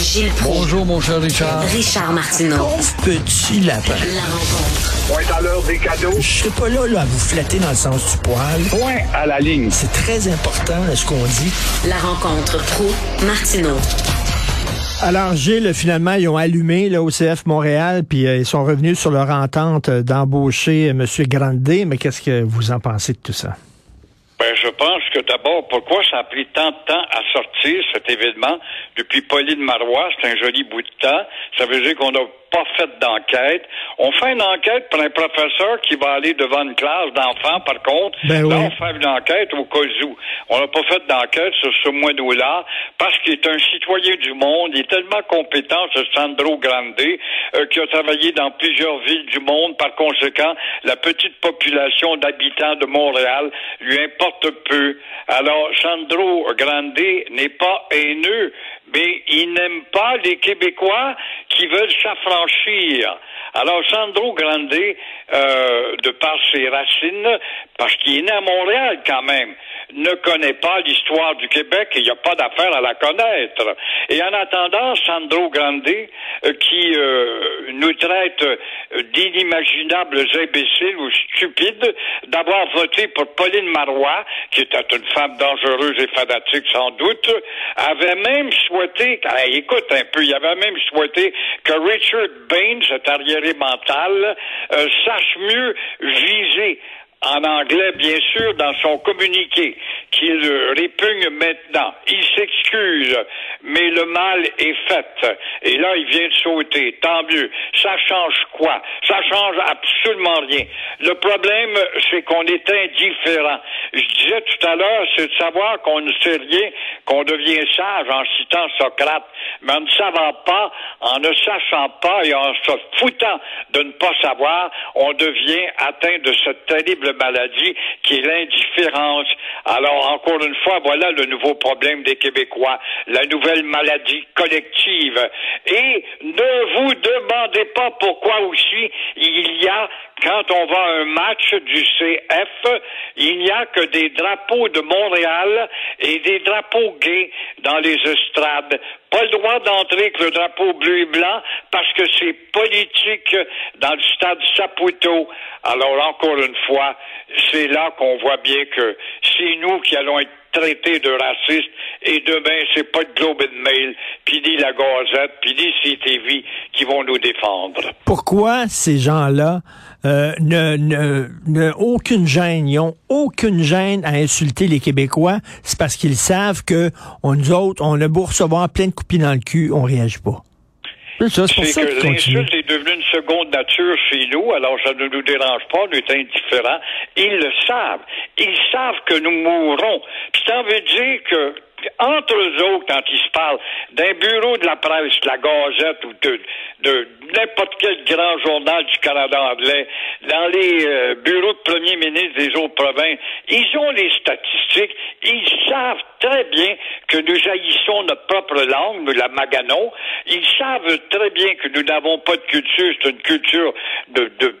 Gilles Proulx. Bonjour, mon cher Richard. Richard Martineau. Pauvre petit lapin. La rencontre. Point à l'heure des cadeaux. Je serai pas là, là à vous flatter dans le sens du poil. Point à la ligne. C'est très important ce qu'on dit. La rencontre pro martineau Alors, Gilles, finalement, ils ont allumé là, au CF Montréal, puis euh, ils sont revenus sur leur entente euh, d'embaucher euh, M. Grandet. Mais qu'est-ce que vous en pensez de tout ça? Ben, je pense que d'abord, pourquoi ça a pris tant de temps à sortir cet événement depuis Pauline Marois? C'est un joli bout de temps. Ça veut dire qu'on n'a pas fait d'enquête. On fait une enquête pour un professeur qui va aller devant une classe d'enfants, par contre. Ben là, oui. on fait une enquête au cas où. On n'a pas fait d'enquête sur ce moineau-là parce qu'il est un citoyen du monde. Il est tellement compétent, ce Sandro Grande, euh, qui a travaillé dans plusieurs villes du monde. Par conséquent, la petite population d'habitants de Montréal lui importe peu. Alors, Sandro Grande n'est pas haineux, mais il n'aime pas les Québécois qui veulent s'affranchir. Alors, Sandro Grande, euh, de par ses racines, parce qu'il est né à Montréal quand même, ne connaît pas l'histoire du Québec et il n'y a pas d'affaire à la connaître. Et en attendant, Sandro Grande, qui euh, nous traite euh, d'inimaginables imbéciles ou stupides, d'avoir voté pour Pauline Marois, qui était une femme dangereuse et fanatique sans doute, avait même souhaité, ah, écoute un peu, il avait même souhaité que Richard Baines, cet arriéré mental, euh, sache mieux viser en anglais, bien sûr, dans son communiqué, qu'il répugne maintenant. Il s'excuse, mais le mal est fait. Et là, il vient de sauter. Tant mieux. Ça change quoi? Ça change absolument rien. Le problème, c'est qu'on est indifférent. Je disais tout à l'heure, c'est de savoir qu'on ne sait rien, qu'on devient sage en citant Socrate. Mais en ne savant pas, en ne sachant pas et en se foutant de ne pas savoir, on devient atteint de cette terrible maladie qui est l'indifférence. Alors, encore une fois, voilà le nouveau problème des Québécois, la nouvelle maladie collective. Et ne vous demandez pas pourquoi aussi il y a, quand on va à un match du CF, il n'y a que des drapeaux de Montréal et des drapeaux gays dans les estrades. Pas le droit d'entrer avec le drapeau bleu et blanc parce que c'est politique dans le stade Saputo. Alors, encore une fois, c'est là qu'on voit bien que c'est nous qui allons être traités de racistes et demain, c'est pas le Globe and Mail, puis ni la Gazette, puis ni CTV qui vont nous défendre. Pourquoi ces gens-là euh, ne, ne, ne aucune gêne, ils ont aucune gêne à insulter les Québécois, c'est parce qu'ils savent que on, nous autres, on a beau recevoir plein de coupis dans le cul, on réagit pas. C'est que l'insulte est devenue une seconde nature chez nous, alors ça ne nous dérange pas, on est indifférents. Ils le savent. Ils savent que nous mourrons. Puis ça veut dire que entre eux autres, quand ils se parlent d'un bureau de la presse, de la Gazette ou de, n'importe quel grand journal du Canada anglais, dans les euh, bureaux de premier ministre des autres provinces, ils ont les statistiques, ils savent très bien que nous haïssons notre propre langue, nous la maganons, ils savent très bien que nous n'avons pas de culture, c'est une culture de de-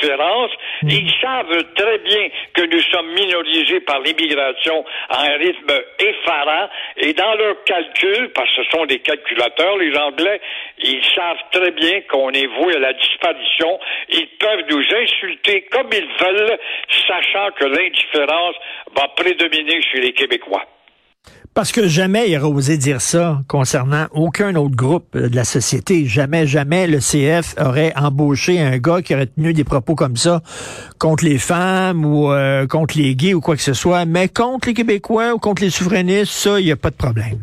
d'indifférence. Ils savent très bien que nous sommes minorisés par l'immigration à un rythme effarant et dans leurs calculs, parce que ce sont des calculateurs, les Anglais, ils savent très bien qu'on est voué à la disparition. Ils peuvent nous insulter comme ils veulent, sachant que l'indifférence va prédominer chez les Québécois. Parce que jamais il aurait osé dire ça concernant aucun autre groupe euh, de la société. Jamais, jamais le CF aurait embauché un gars qui aurait tenu des propos comme ça contre les femmes ou euh, contre les gays ou quoi que ce soit. Mais contre les Québécois ou contre les souverainistes, ça, il n'y a pas de problème.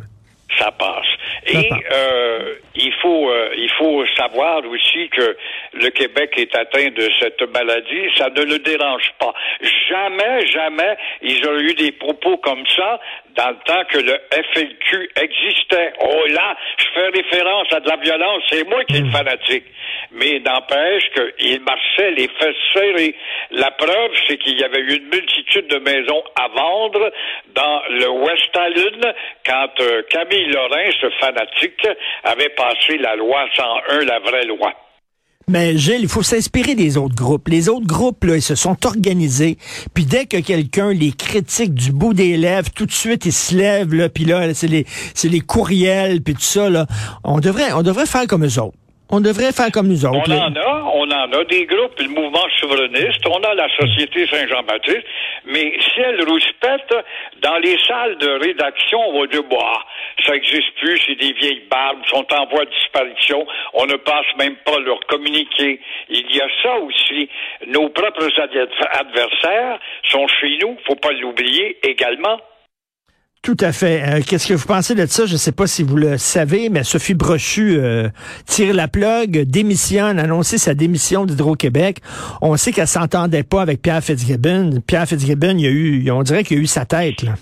ça passe. Et euh, il faut euh, il faut savoir aussi que le Québec est atteint de cette maladie. Ça ne le dérange pas. Jamais, jamais, ils auraient eu des propos comme ça dans le temps que le FLQ existait. Oh là, je fais référence à de la violence, c'est moi qui est le fanatique. Mais n'empêche qu'il marchait les fesses serrées. La preuve, c'est qu'il y avait eu une multitude de maisons à vendre dans le West Island quand euh, Camille Lorrain, ce fanatique, avait passé la loi 101, la vraie loi. Mais Gilles, il faut s'inspirer des autres groupes. Les autres groupes, là, ils se sont organisés. Puis dès que quelqu'un les critique du bout des lèvres, tout de suite, ils se lèvent, là, puis là, c'est les, les courriels, puis tout ça, là. On devrait, on devrait faire comme eux autres. On devrait faire comme nous autres. On en a, on en a des groupes, le mouvement souverainiste, on a la Société Saint-Jean-Baptiste, mais si elle rouspète, dans les salles de rédaction, on va dire, bah, ça existe plus, c'est des vieilles barbes, sont en voie de disparition, on ne passe même pas leur communiquer. Il y a ça aussi. Nos propres adversaires sont chez nous, faut pas l'oublier également. Tout à fait. Euh, qu'est-ce que vous pensez de ça? Je ne sais pas si vous le savez, mais Sophie Brochu euh, tire la plug, démissionne, annoncer sa démission d'Hydro-Québec. On sait qu'elle s'entendait pas avec Pierre Fitzgibbon. Pierre Fitzgibbon, il y a eu, on dirait qu'il a eu sa tête. Là.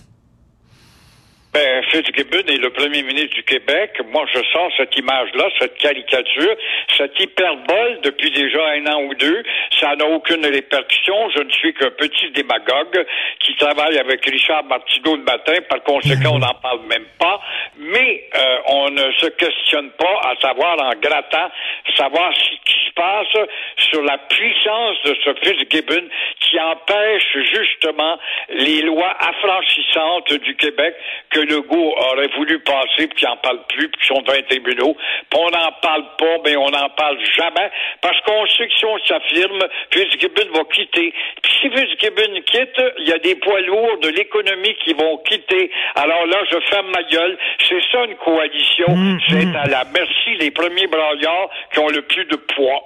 Ben, Fitzgibbon est le premier ministre du Québec. Moi, je sens cette image-là, cette caricature, cette hyperbole depuis déjà un an ou deux. Ça n'a aucune répercussion. Je ne suis qu'un petit démagogue qui travaille avec Richard Martineau le matin. Par conséquent, on n'en parle même pas. Mais euh, on ne se questionne pas à savoir, en grattant, savoir ce qui se passe sur la puissance de ce Fitzgibbon qui empêche justement les lois affranchissantes du Québec que Legault aurait voulu passer, puis qui n'en parle plus, puis qui sont devant les tribunaux. Puis on n'en parle pas, mais on n'en parle jamais, parce qu'on sait que si on s'affirme, Fitzgibbon va quitter. Puis si Fitzgibbon quitte, il y a des poids lourds de l'économie qui vont quitter. Alors là, je ferme ma gueule. C'est ça une coalition. Mmh, C'est mmh. à la merci des premiers braillards qui ont le plus de poids.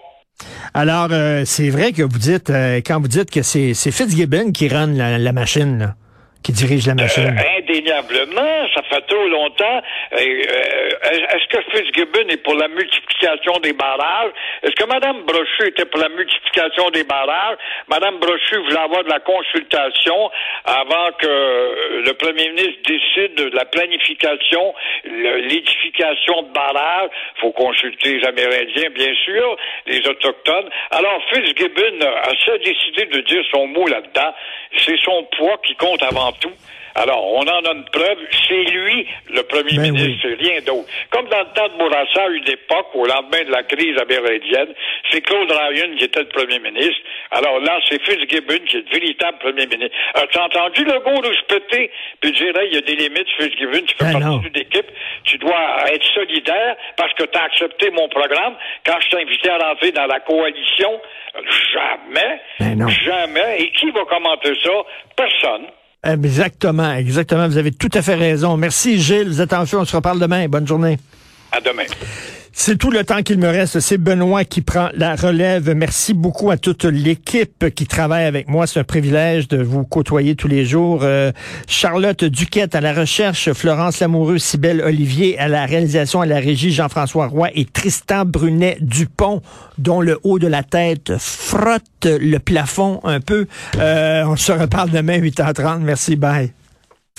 Alors, euh, c'est vrai que vous dites, euh, quand vous dites que c'est c'est Fitzgibbon qui run la, la machine, là, qui dirige la machine. Euh, indéniablement, ça fait trop longtemps. Euh, Est-ce que Fitzgibbon est pour la multiplication des barrages? Est-ce que Mme Brochu était pour la multiplication des barrages? Mme Brochu voulait avoir de la consultation avant que le premier ministre décide de la planification, l'édification de barrages. faut consulter les Amérindiens, bien sûr, les Autochtones. Alors, Fitzgibbon a décidé de dire son mot là-dedans. C'est son poids qui compte avant tout. Alors, on en a une preuve. C'est lui, le premier Ben ministre, c'est rien d'autre. Comme dans le temps de Bourassa, à une époque, au lendemain de la crise amérindienne, c'est Claude Ryan qui était le premier ministre. Alors là, c'est Fitzgibbon qui est le véritable premier ministre. As-tu entendu le goût de se péter? Puis je dirais, il y a des limites, Fitzgibbon, tu fais Ben partie d'une équipe, tu dois être solidaire parce que tu as accepté mon programme. Quand je t'ai invité à rentrer dans la coalition, jamais, Ben non. jamais. Et qui va commenter ça? Personne. Exactement, exactement. Vous avez tout à fait raison. Merci, Gilles. Feu. On se reparle demain. Bonne journée. À demain. C'est tout le temps qu'il me reste. C'est Benoît qui prend la relève. Merci beaucoup à toute l'équipe qui travaille avec moi. C'est un privilège de vous côtoyer tous les jours. Euh, Charlotte Duquette à la recherche, Florence Lamoureux, Cybelle Olivier à la réalisation, à la régie, Jean-François Roy et Tristan Brunet Dupont, dont le haut de la tête frotte le plafond un peu. Euh, on se reparle demain 8h30. Merci, bye.